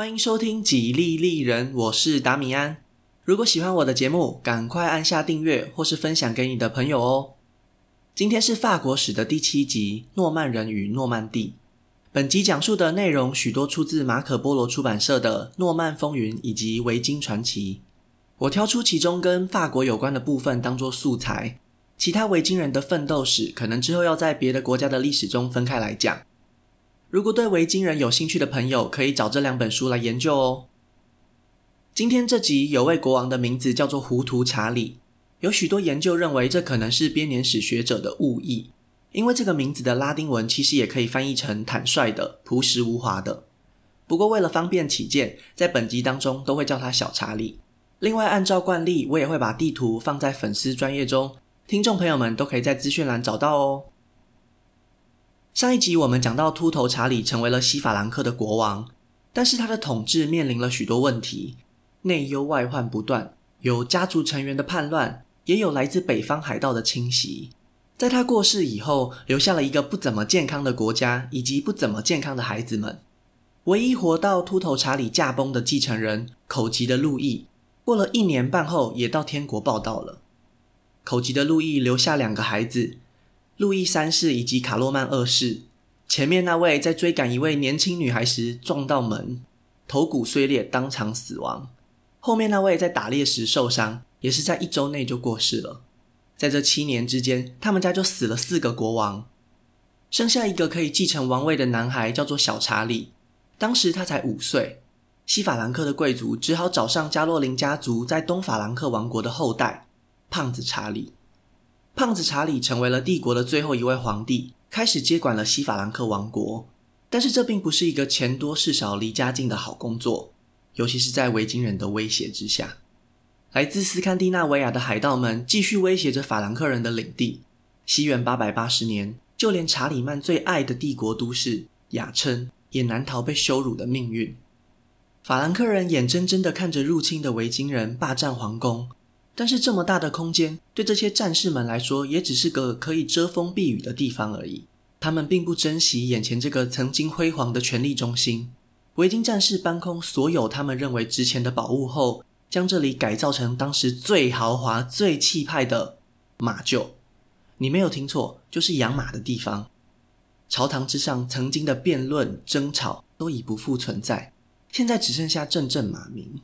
欢迎收听《几利利人》，我是达米安。如果喜欢我的节目，赶快按下订阅或是分享给你的朋友哦。今天是法国史的第七集《诺曼人与诺曼第》。本集讲述的内容许多出自马可波罗出版社的《诺曼风云》以及《维京传奇》。我挑出其中跟法国有关的部分当做素材，其他维京人的奋斗史可能之后要在别的国家的历史中分开来讲。如果对维京人有兴趣的朋友，可以找这两本书来研究哦。今天这集有位国王的名字叫做糊涂查理，有许多研究认为这可能是编年史学者的误译，因为这个名字的拉丁文其实也可以翻译成坦率的、朴实无华的。不过为了方便起见，在本集当中都会叫他小查理。另外，按照惯例，我也会把地图放在粉丝专业中，听众朋友们都可以在资讯栏找到哦。上一集我们讲到，秃头查理成为了西法兰克的国王，但是他的统治面临了许多问题，内忧外患不断，有家族成员的叛乱，也有来自北方海盗的侵袭。在他过世以后，留下了一个不怎么健康的国家，以及不怎么健康的孩子们。唯一活到秃头查理驾崩的继承人，口疾的路易，过了一年半后也到天国报到了。口疾的路易留下两个孩子。路易三世以及卡洛曼二世，前面那位在追赶一位年轻女孩时撞到门，头骨碎裂，当场死亡；后面那位在打猎时受伤，也是在一周内就过世了。在这七年之间，他们家就死了四个国王，剩下一个可以继承王位的男孩，叫做小查理。当时他才五岁，西法兰克的贵族只好找上加洛林家族在东法兰克王国的后代——胖子查理。胖子查理成为了帝国的最后一位皇帝，开始接管了西法兰克王国。但是这并不是一个钱多事少、离家近的好工作，尤其是在维京人的威胁之下。来自斯堪的纳维亚的海盗们继续威胁着法兰克人的领地。西元八百八十年，就连查理曼最爱的帝国都市亚琛也难逃被羞辱的命运。法兰克人眼睁睁地看着入侵的维京人霸占皇宫。但是这么大的空间，对这些战士们来说，也只是个可以遮风避雨的地方而已。他们并不珍惜眼前这个曾经辉煌的权力中心。维京战士搬空所有他们认为值钱的宝物后，将这里改造成当时最豪华、最气派的马厩。你没有听错，就是养马的地方。朝堂之上曾经的辩论、争吵都已不复存在，现在只剩下阵阵马鸣。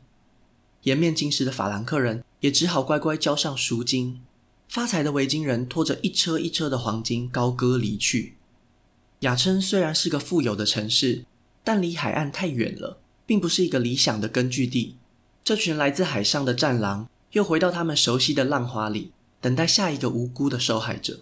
颜面尽失的法兰克人也只好乖乖交上赎金。发财的维京人拖着一车一车的黄金高歌离去。雅琛虽然是个富有的城市，但离海岸太远了，并不是一个理想的根据地。这群来自海上的战狼又回到他们熟悉的浪花里，等待下一个无辜的受害者。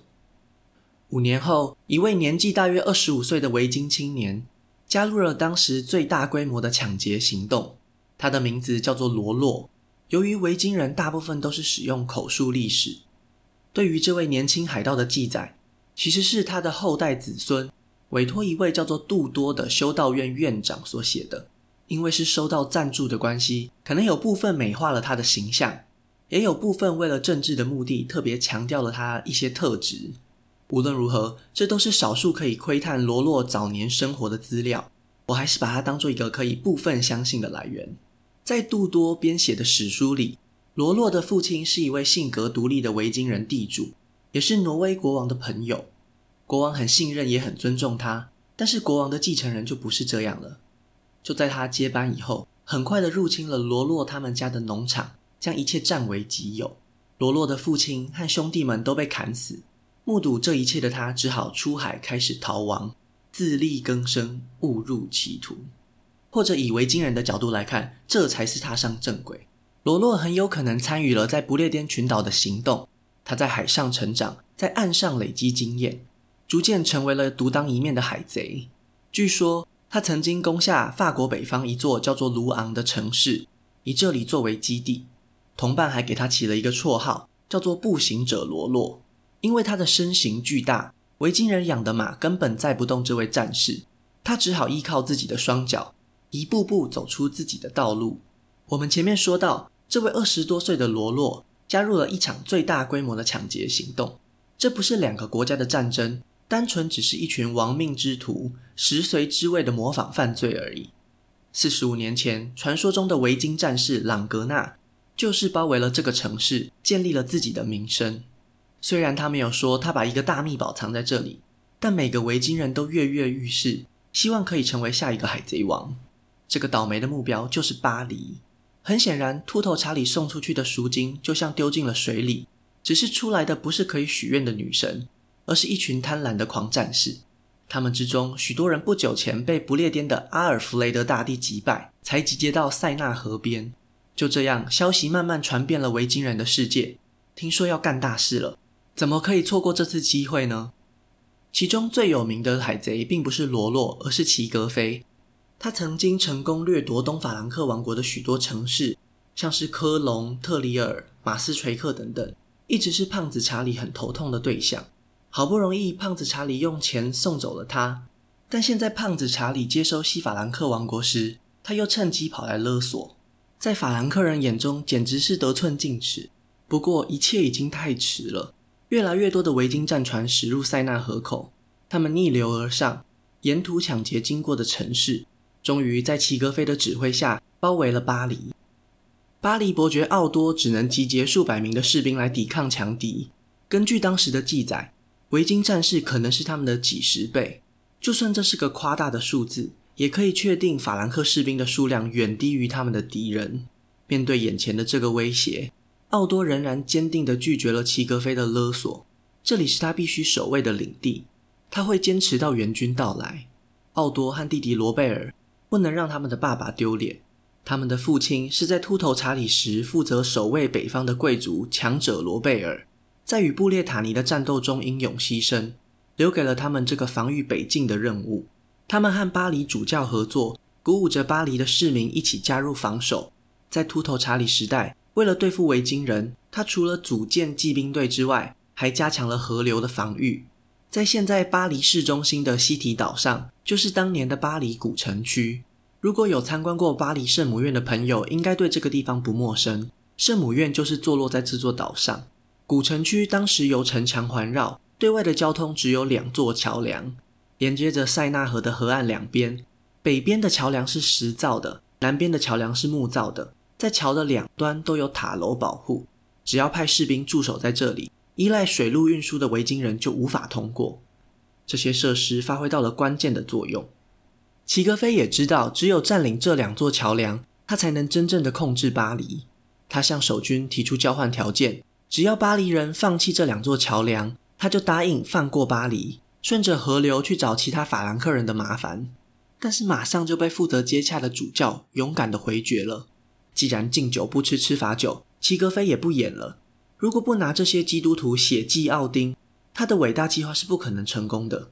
五年后，一位年纪大约二十五岁的维京青年加入了当时最大规模的抢劫行动。他的名字叫做罗洛。由于维京人大部分都是使用口述历史，对于这位年轻海盗的记载，其实是他的后代子孙委托一位叫做杜多的修道院院长所写的。因为是收到赞助的关系，可能有部分美化了他的形象，也有部分为了政治的目的特别强调了他一些特质。无论如何，这都是少数可以窥探罗洛早年生活的资料。我还是把它当做一个可以部分相信的来源。在杜多编写的史书里，罗洛的父亲是一位性格独立的维京人地主，也是挪威国王的朋友。国王很信任，也很尊重他。但是国王的继承人就不是这样了。就在他接班以后，很快的入侵了罗洛他们家的农场，将一切占为己有。罗洛的父亲和兄弟们都被砍死。目睹这一切的他，只好出海开始逃亡，自力更生，误入歧途。或者以维京人的角度来看，这才是踏上正轨。罗洛很有可能参与了在不列颠群岛的行动。他在海上成长，在岸上累积经验，逐渐成为了独当一面的海贼。据说他曾经攻下法国北方一座叫做卢昂的城市，以这里作为基地。同伴还给他起了一个绰号，叫做“步行者罗洛”，因为他的身形巨大，维京人养的马根本载不动这位战士，他只好依靠自己的双脚。一步步走出自己的道路。我们前面说到，这位二十多岁的罗洛加入了一场最大规模的抢劫行动。这不是两个国家的战争，单纯只是一群亡命之徒、食髓知味的模仿犯罪而已。四十五年前，传说中的维京战士朗格纳就是包围了这个城市，建立了自己的名声。虽然他没有说他把一个大秘宝藏在这里，但每个维京人都跃跃欲试，希望可以成为下一个海贼王。这个倒霉的目标就是巴黎。很显然，秃头查理送出去的赎金就像丢进了水里，只是出来的不是可以许愿的女神，而是一群贪婪的狂战士。他们之中，许多人不久前被不列颠的阿尔弗雷德大帝击败，才集结到塞纳河边。就这样，消息慢慢传遍了维京人的世界。听说要干大事了，怎么可以错过这次机会呢？其中最有名的海贼，并不是罗洛，而是齐格飞。他曾经成功掠夺东法兰克王国的许多城市，像是科隆、特里尔、马斯垂克等等，一直是胖子查理很头痛的对象。好不容易，胖子查理用钱送走了他，但现在胖子查理接收西法兰克王国时，他又趁机跑来勒索，在法兰克人眼中简直是得寸进尺。不过一切已经太迟了，越来越多的维京战船驶入塞纳河口，他们逆流而上，沿途抢劫经过的城市，终于在齐格飞的指挥下包围了巴黎。巴黎伯爵奥多只能集结数百名的士兵来抵抗强敌。根据当时的记载，维京战士可能是他们的几十倍，就算这是个夸大的数字，也可以确定法兰克士兵的数量远低于他们的敌人。面对眼前的这个威胁，奥多仍然坚定地拒绝了齐格飞的勒索。这里是他必须守卫的领地，他会坚持到援军到来。奥多和弟弟罗贝尔不能让他们的爸爸丢脸。他们的父亲是在秃头查理时负责守卫北方的贵族强者罗贝尔。在与布列塔尼的战斗中英勇牺牲，留给了他们这个防御北境的任务。他们和巴黎主教合作，鼓舞着巴黎的市民一起加入防守。在秃头查理时代，为了对付维京人，他除了组建骑兵队之外，还加强了河流的防御。在现在巴黎市中心的西堤岛上，就是当年的巴黎古城区。如果有参观过巴黎圣母院的朋友，应该对这个地方不陌生。圣母院就是坐落在这座岛上。古城区当时由城墙环绕，对外的交通只有两座桥梁，连接着塞纳河的河岸两边。北边的桥梁是石造的，南边的桥梁是木造的。在桥的两端都有塔楼保护，只要派士兵驻守在这里，依赖水路运输的维京人就无法通过。这些设施发挥到了关键的作用。齐格飞也知道，只有占领这两座桥梁，他才能真正的控制巴黎。他向守军提出交换条件。只要巴黎人放弃这两座桥梁，他就答应放过巴黎，顺着河流去找其他法兰克人的麻烦。但是马上就被负责接洽的主教勇敢地回绝了。既然敬酒不吃吃罚酒，齐格飞也不演了。如果不拿这些基督徒血祭奥丁，他的伟大计划是不可能成功的。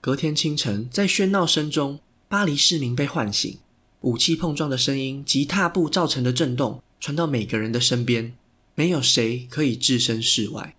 隔天清晨，在喧闹声中，巴黎市民被唤醒，武器碰撞的声音及踏步造成的震动传到每个人的身边。没有谁可以置身事外。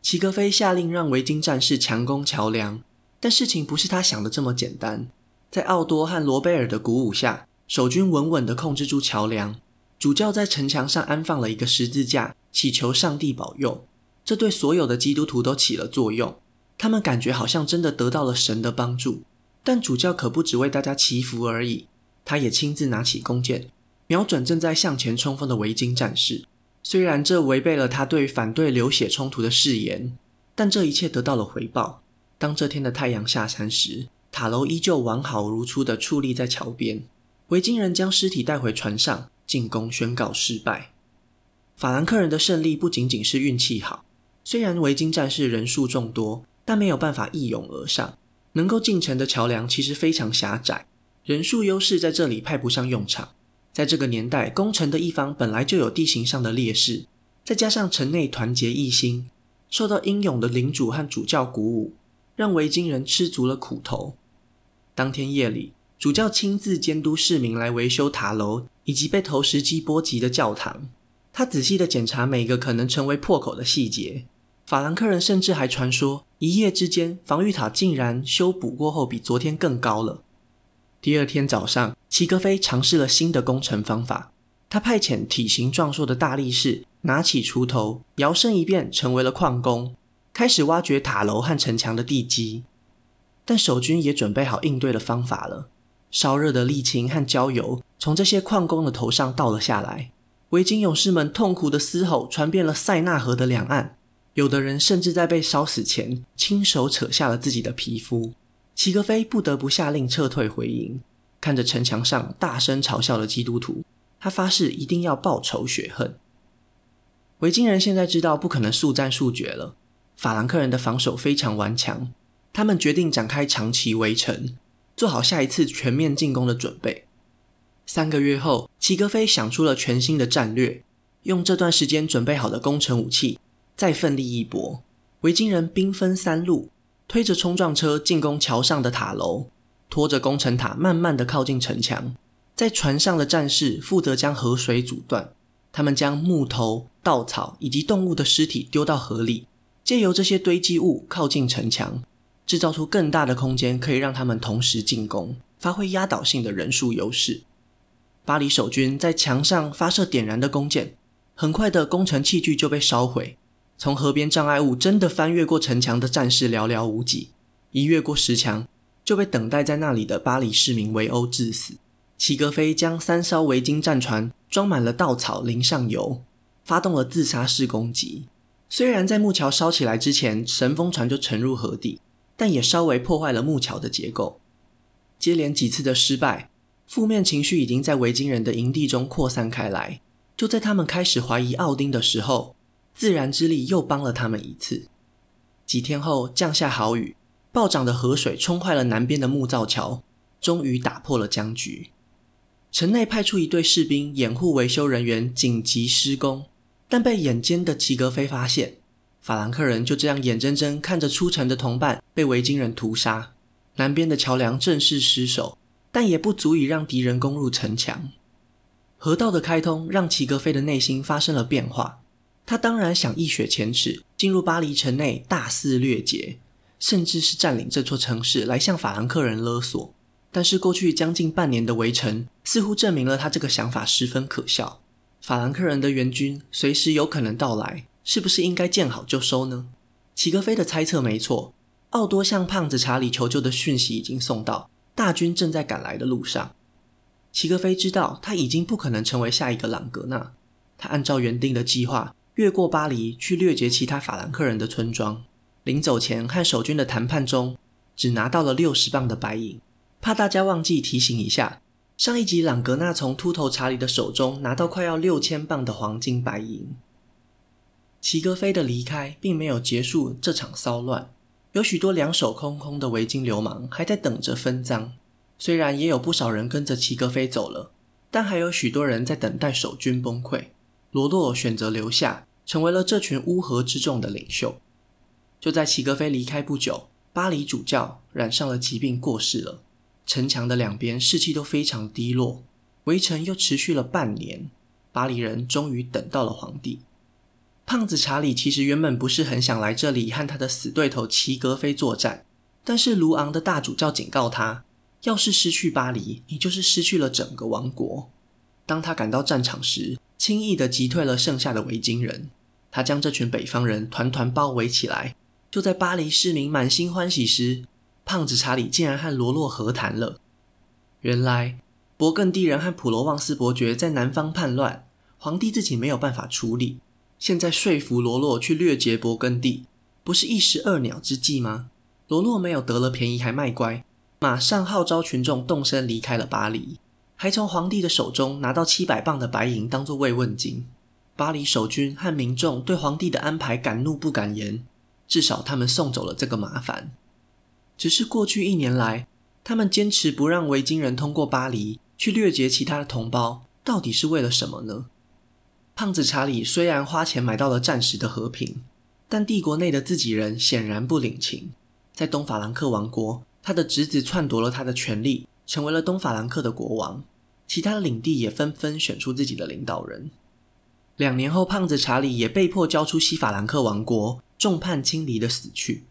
齐格飞下令让维京战士强攻桥梁，但事情不是他想的这么简单。在奥多和罗贝尔的鼓舞下，守军稳稳地控制住桥梁。主教在城墙上安放了一个十字架，祈求上帝保佑。这对所有的基督徒都起了作用，他们感觉好像真的得到了神的帮助。但主教可不只为大家祈福而已，他也亲自拿起弓箭，瞄准正在向前冲锋的维京战士。虽然这违背了他对反对流血冲突的誓言，但这一切得到了回报。当这天的太阳下山时，塔楼依旧完好如初地矗立在桥边。维京人将尸体带回船上，进攻宣告失败。法兰克人的胜利不仅仅是运气好，虽然维京战士人数众多，但没有办法一拥而上。能够进城的桥梁其实非常狭窄，人数优势在这里派不上用场。在这个年代，攻城的一方本来就有地形上的劣势，再加上城内团结一心，受到英勇的领主和主教鼓舞，让维京人吃足了苦头。当天夜里，主教亲自监督市民来维修塔楼以及被投石机波及的教堂。他仔细地检查每个可能成为破口的细节。法兰克人甚至还传说，一夜之间防御塔竟然修补过后比昨天更高了。第二天早上，齐格飞尝试了新的工程方法。他派遣体型壮硕的大力士拿起锄头，摇身一变成为了矿工，开始挖掘塔楼和城墙的地基。但守军也准备好应对的方法了。烧热的沥青和焦油从这些矿工的头上倒了下来，维京勇士们痛苦的嘶吼传遍了塞纳河的两岸，有的人甚至在被烧死前亲手扯下了自己的皮肤。齐格飞不得不下令撤退回营，看着城墙上大声嘲笑的基督徒，他发誓一定要报仇雪恨。维京人现在知道不可能速战速决了，法兰克人的防守非常顽强，他们决定展开长期围城。做好下一次全面进攻的准备。三个月后，齐格飞想出了全新的战略，用这段时间准备好的攻城武器，再奋力一搏。维京人兵分三路，推着冲撞车进攻桥上的塔楼，拖着攻城塔慢慢的靠近城墙。在船上的战士负责将河水阻断，他们将木头、稻草以及动物的尸体丢到河里，借由这些堆积物靠近城墙。制造出更大的空间，可以让他们同时进攻，发挥压倒性的人数优势。巴黎守军在墙上发射点燃的弓箭，很快的工程器具就被烧毁。从河边障碍物真的翻越过城墙的战士寥寥无几，一越过石墙就被等待在那里的巴黎市民围殴致死。齐格飞将三艘维京战船装满了稻草，淋上油，发动了自杀式攻击。虽然在木桥烧起来之前，神风船就沉入河底。但也稍微破坏了木桥的结构。接连几次的失败，负面情绪已经在维京人的营地中扩散开来。就在他们开始怀疑奥丁的时候，自然之力又帮了他们一次。几天后降下豪雨，暴涨的河水冲坏了南边的木造桥，终于打破了僵局。城内派出一队士兵掩护维修人员紧急施工，但被眼尖的齐格飞发现。法兰克人就这样眼睁睁看着出城的同伴被维京人屠杀，南边的桥梁正式失守，但也不足以让敌人攻入城墙。河道的开通让齐格飞的内心发生了变化，他当然想一雪前耻，进入巴黎城内大肆掠劫，甚至是占领这座城市来向法兰克人勒索。但是过去将近半年的围城似乎证明了他这个想法十分可笑，法兰克人的援军随时有可能到来。是不是应该见好就收呢？齐格飞的猜测没错，奥多向胖子查理求救的讯息已经送到，大军正在赶来的路上。齐格飞知道他已经不可能成为下一个朗格纳，他按照原定的计划越过巴黎去掠劫其他法兰克人的村庄。临走前和守军的谈判中，只拿到了六十磅的白银，怕大家忘记提醒一下，上一集朗格纳从秃头查理的手中拿到快要六千磅的黄金白银。齐格飞的离开并没有结束这场骚乱，有许多两手空空的维京流氓还在等着分赃。虽然也有不少人跟着齐格飞走了，但还有许多人在等待守军崩溃。罗洛选择留下，成为了这群乌合之众的领袖。就在齐格飞离开不久，巴黎主教染上了疾病过世了。城墙的两边士气都非常低落，围城又持续了半年，巴黎人终于等到了皇帝。胖子查理其实原本不是很想来这里和他的死对头齐格飞作战，但是卢昂的大主教警告他，要是失去巴黎，你就是失去了整个王国。当他赶到战场时，轻易地击退了剩下的维京人，他将这群北方人团团包围起来。就在巴黎市民满心欢喜时，胖子查理竟然和罗洛和谈了。原来，勃艮第人和普罗旺斯伯爵在南方叛乱，皇帝自己没有办法处理。现在说服罗洛去掠劫勃艮第，不是一石二鸟之计吗？罗洛没有得了便宜还卖乖，马上号召群众动身离开了巴黎，还从皇帝的手中拿到七百磅的白银当做慰问金。巴黎守军和民众对皇帝的安排敢怒不敢言，至少他们送走了这个麻烦。只是过去一年来，他们坚持不让维京人通过巴黎去掠劫其他的同胞，到底是为了什么呢？胖子查理虽然花钱买到了暂时的和平，但帝国内的自己人显然不领情。在东法兰克王国，他的侄子篡夺了他的权力，成为了东法兰克的国王。其他领地也纷纷选出自己的领导人。两年后，胖子查理也被迫交出西法兰克王国，众叛亲离的死去。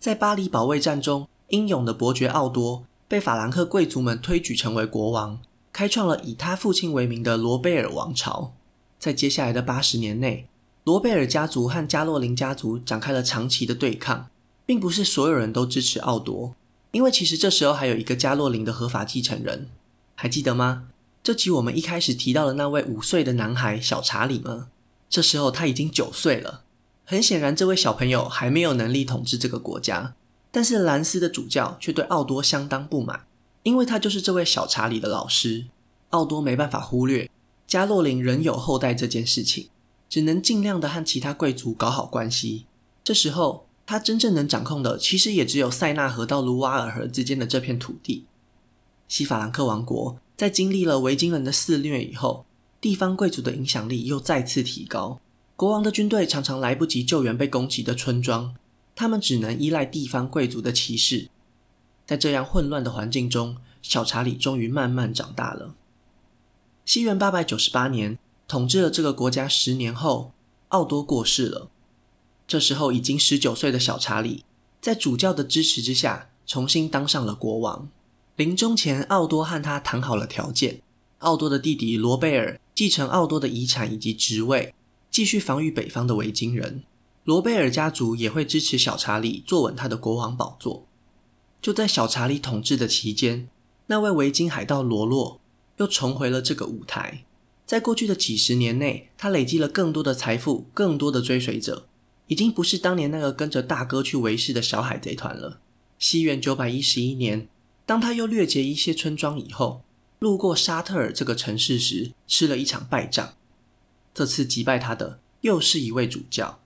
在巴黎保卫战中，英勇的伯爵奥多被法兰克贵族们推举成为国王，开创了以他父亲为名的罗贝尔王朝。在接下来的八十年内，罗贝尔家族和加洛林家族展开了长期的对抗，并不是所有人都支持奥多，因为其实这时候还有一个加洛林的合法继承人，还记得吗？这集我们一开始提到的那位五岁的男孩小查理吗？这时候他已经九岁了。很显然，这位小朋友还没有能力统治这个国家。但是兰斯的主教却对奥多相当不满，因为他就是这位小查理的老师。奥多没办法忽略加洛林仍有后代这件事情，只能尽量的和其他贵族搞好关系。这时候，他真正能掌控的，其实也只有塞纳河到卢瓦尔河之间的这片土地。西法兰克王国在经历了维京人的肆虐以后，地方贵族的影响力又再次提高。国王的军队常常来不及救援被攻击的村庄。他们只能依赖地方贵族的骑士，在这样混乱的环境中，小查理终于慢慢长大了。西元八百九十八年，统治了这个国家十年后，奥多过世了。这时候已经十九岁的小查理，在主教的支持之下，重新当上了国王。临终前，奥多和他谈好了条件：奥多的弟弟罗贝尔继承奥多的遗产以及职位，继续防御北方的维京人。罗贝尔家族也会支持小查理坐稳他的国王宝座。就在小查理统治的期间，那位维京海盗罗洛又重回了这个舞台。在过去的几十年内，他累积了更多的财富，更多的追随者，已经不是当年那个跟着大哥去维世的小海贼团了。西元九百一十一年，当他又掠劫一些村庄以后，路过沙特尔这个城市时，吃了一场败仗。这次击败他的又是一位主教。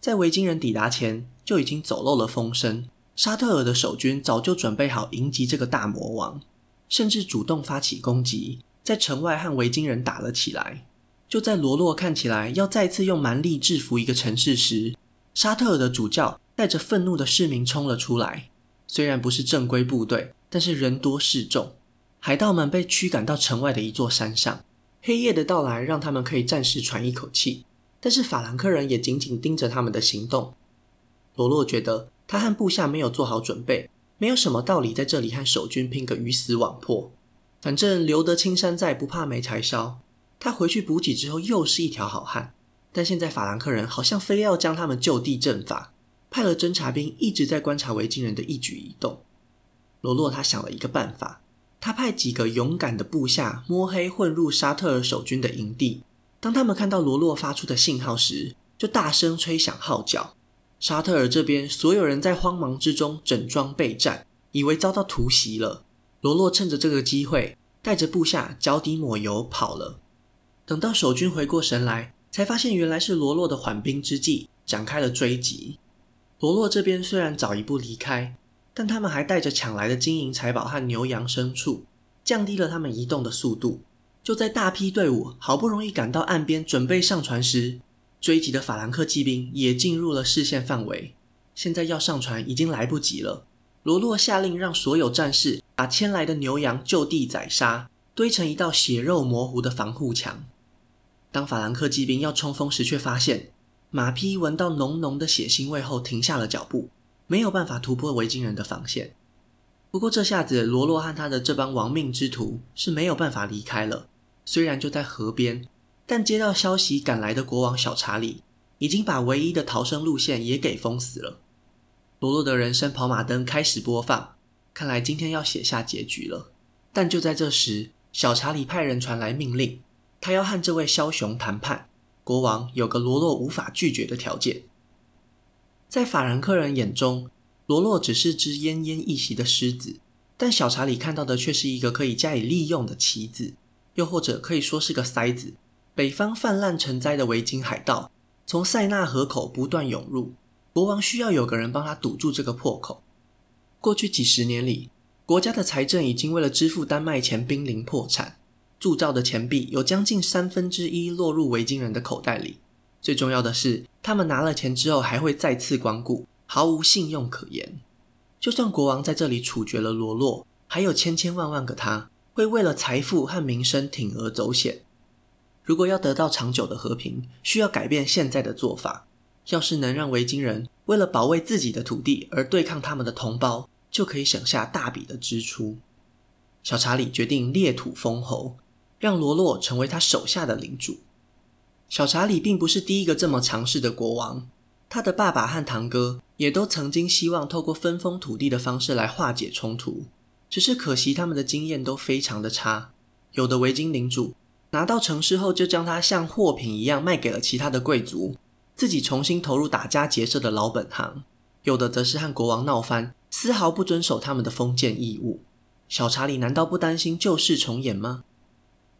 在维京人抵达前，就已经走漏了风声。沙特尔的守军早就准备好迎击这个大魔王，甚至主动发起攻击，在城外和维京人打了起来。就在罗洛看起来要再次用蛮力制服一个城市时，沙特尔的主教带着愤怒的市民冲了出来。虽然不是正规部队，但是人多势众，海盗们被驱赶到城外的一座山上。黑夜的到来让他们可以暂时喘一口气。但是法兰克人也紧紧盯着他们的行动。罗洛觉得他和部下没有做好准备，没有什么道理在这里和守军拼个鱼死网破。反正留得青山在，不怕没柴烧。他回去补给之后，又是一条好汉。但现在法兰克人好像非要将他们就地正法，派了侦察兵一直在观察维京人的一举一动。罗洛他想了一个办法，他派几个勇敢的部下摸黑混入沙特尔守军的营地。当他们看到罗洛发出的信号时，就大声吹响号角。沙特尔这边所有人在慌忙之中整装备战，以为遭到突袭了。罗洛趁着这个机会，带着部下脚底抹油跑了。等到守军回过神来，才发现原来是罗洛的缓兵之计，展开了追击。罗洛这边虽然早一步离开，但他们还带着抢来的金银财宝和牛羊牲畜，降低了他们移动的速度。就在大批队伍好不容易赶到岸边，准备上船时，追击的法兰克骑兵也进入了视线范围。现在要上船已经来不及了。罗洛下令让所有战士把牵来的牛羊就地宰杀，堆成一道血肉模糊的防护墙。当法兰克骑兵要冲锋时，却发现马匹闻到浓浓的血腥味后停下了脚步，没有办法突破维京人的防线。不过这下子，罗洛和他的这帮亡命之徒是没有办法离开了。虽然就在河边，但接到消息赶来的国王小查理已经把唯一的逃生路线也给封死了。罗洛的人生跑马灯开始播放，看来今天要写下结局了。但就在这时，小查理派人传来命令，他要和这位枭雄谈判。国王有个罗洛无法拒绝的条件。在法兰克人眼中，罗洛只是只奄奄一息的狮子，但小查理看到的却是一个可以加以利用的棋子。又或者可以说是个塞子。北方泛滥成灾的维京海盗从塞纳河口不断涌入，国王需要有个人帮他堵住这个破口。过去几十年里，国家的财政已经为了支付丹麦钱濒临破产，铸造的钱币有将近三分之一落入维京人的口袋里。最重要的是，他们拿了钱之后还会再次光顾，毫无信用可言。就算国王在这里处决了罗洛，还有千千万万个他。会为了财富和名声铤而走险。如果要得到长久的和平，需要改变现在的做法。要是能让维京人为了保卫自己的土地而对抗他们的同胞，就可以省下大笔的支出。小查理决定裂土封侯，让罗洛成为他手下的领主。小查理并不是第一个这么强势的国王，他的爸爸和堂哥也都曾经希望透过分封土地的方式来化解冲突，只是可惜他们的经验都非常的差。有的维京领主拿到城市后，就将它像货品一样卖给了其他的贵族，自己重新投入打家劫舍的老本行；有的则是和国王闹翻，丝毫不遵守他们的封建义务。小查理难道不担心旧事重演吗？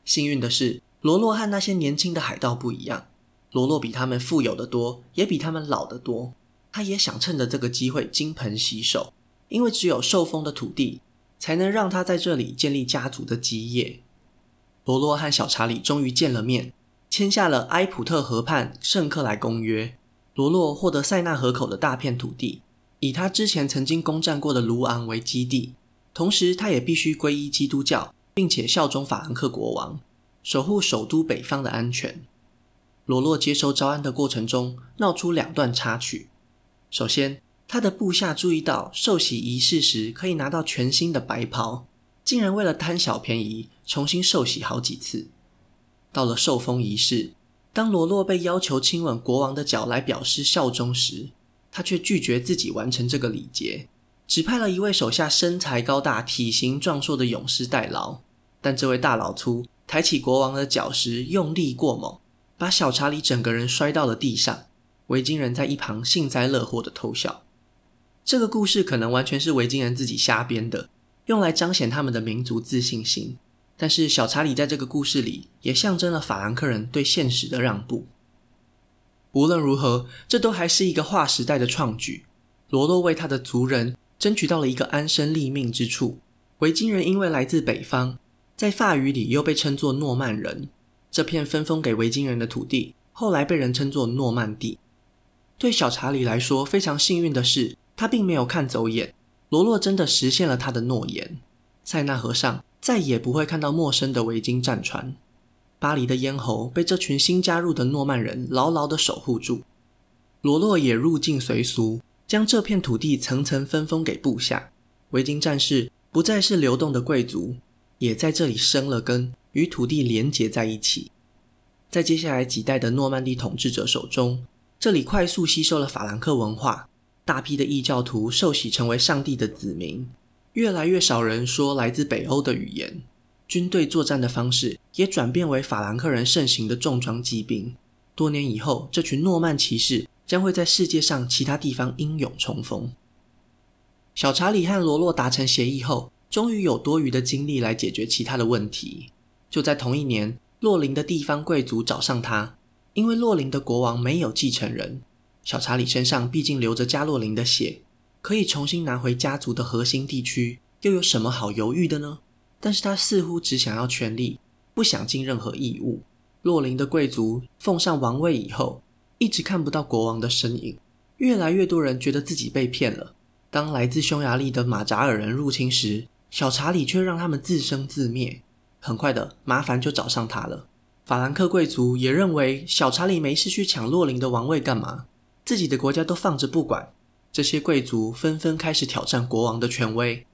幸运的是，罗洛和那些年轻的海盗不一样。罗洛比他们富有得多，也比他们老得多。他也想趁着这个机会金盆洗手，因为只有受封的土地，才能让他在这里建立家族的基业。罗洛和小查理终于见了面，签下了埃普特河畔圣克莱公约。罗洛获得塞纳河口的大片土地，以他之前曾经攻占过的卢昂为基地。同时，他也必须皈依基督教，并且效忠法兰克国王，守护首都北方的安全。罗洛接受招安的过程中，闹出两段插曲。首先，他的部下注意到受洗仪式时可以拿到全新的白袍，竟然为了贪小便宜，重新受洗好几次。到了受封仪式，当罗洛被要求亲吻国王的脚来表示效忠时，他却拒绝自己完成这个礼节。只派了一位手下身材高大、体型壮硕的勇士代劳，但这位大老粗抬起国王的脚时用力过猛，把小查理整个人摔到了地上。维京人在一旁幸灾乐祸的偷笑。这个故事可能完全是维京人自己瞎编的，用来彰显他们的民族自信心。但是小查理在这个故事里也象征了法兰克人对现实的让步。无论如何，这都还是一个划时代的创举。罗洛为他的族人。争取到了一个安身立命之处。维京人因为来自北方，在法语里又被称作诺曼人。这片分封给维京人的土地，后来被人称作诺曼地。对小查理来说，非常幸运的是，他并没有看走眼。罗洛真的实现了他的诺言。塞纳河上再也不会看到陌生的维京战船。巴黎的咽喉被这群新加入的诺曼人牢牢地守护住。罗洛也入境随俗。将这片土地层层分封给部下，维京战士不再是流动的贵族，也在这里生了根，与土地连结在一起。在接下来几代的诺曼底统治者手中，这里快速吸收了法兰克文化，大批的异教徒受洗成为上帝的子民，越来越少人说来自北欧的语言，军队作战的方式也转变为法兰克人盛行的重装骑兵。多年以后，这群诺曼骑士。将会在世界上其他地方英勇冲锋。小查理和罗洛达成协议后，终于有多余的精力来解决其他的问题。就在同一年，洛林的地方贵族找上他，因为洛林的国王没有继承人。小查理身上毕竟流着加洛林的血，可以重新拿回家族的核心地区，又有什么好犹豫的呢？但是他似乎只想要权力，不想尽任何义务。洛林的贵族奉上王位以后，一直看不到国王的身影，越来越多人觉得自己被骗了。当来自匈牙利的马扎尔人入侵时，小查理却让他们自生自灭。很快的，麻烦就找上他了。法兰克贵族也认为小查理没事去抢洛林的王位干嘛？自己的国家都放着不管。这些贵族纷纷开始挑战国王的权威。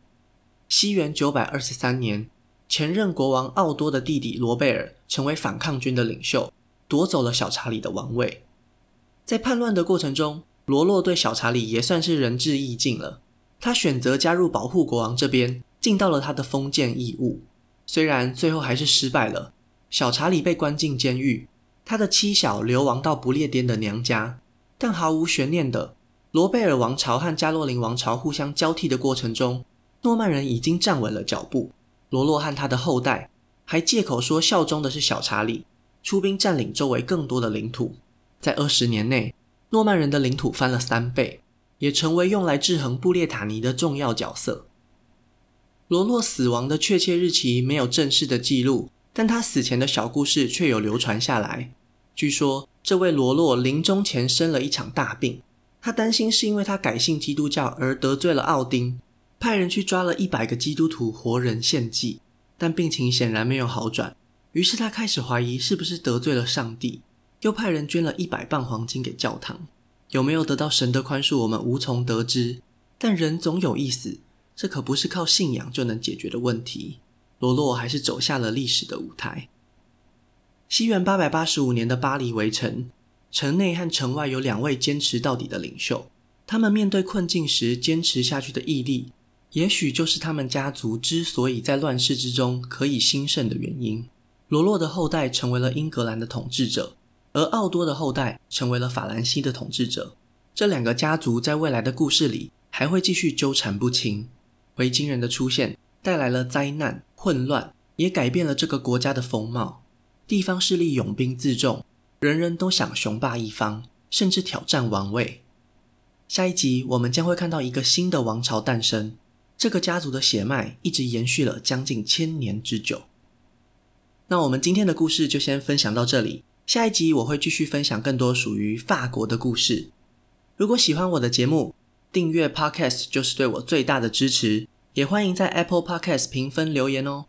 西元九百二十三年，前任国王奥多的弟弟罗贝尔成为反抗军的领袖，夺走了小查理的王位。在叛乱的过程中，罗洛对小查理也算是仁至义尽了。他选择加入保护国王这边，尽到了他的封建义务。虽然最后还是失败了，小查理被关进监狱，他的妻小流亡到不列颠的娘家。但毫无悬念的，罗贝尔王朝和加洛林王朝互相交替的过程中，诺曼人已经站稳了脚步。罗洛和他的后代还借口说效忠的是小查理，出兵占领周围更多的领土。在二十年内，诺曼人的领土翻了三倍，也成为用来制衡布列塔尼的重要角色。罗洛死亡的确切日期没有正式的记录，但他死前的小故事却有流传下来。据说，这位罗洛临终前生了一场大病，他担心是因为他改信基督教而得罪了奥丁，派人去抓了一百个基督徒活人献祭，但病情显然没有好转，于是他开始怀疑是不是得罪了上帝。又派人捐了一百磅黄金给教堂，有没有得到神的宽恕，我们无从得知。但人总有一死，这可不是靠信仰就能解决的问题。罗洛还是走下了历史的舞台。西元八百八十五年的巴黎围城，城内和城外有两位坚持到底的领袖，他们面对困境时坚持下去的毅力，也许就是他们家族之所以在乱世之中可以兴盛的原因。罗洛的后代成为了英格兰的统治者，而奥多的后代成为了法兰西的统治者。这两个家族在未来的故事里还会继续纠缠不清。维京人的出现带来了灾难、混乱，也改变了这个国家的风貌。地方势力拥兵自重，人人都想雄霸一方，甚至挑战王位。下一集我们将会看到一个新的王朝诞生，这个家族的血脉一直延续了将近千年之久。那我们今天的故事就先分享到这里，下一集我会继续分享更多属于法国的故事。如果喜欢我的节目，订阅 Podcast 就是对我最大的支持。也欢迎在 Apple Podcast 评分留言哦。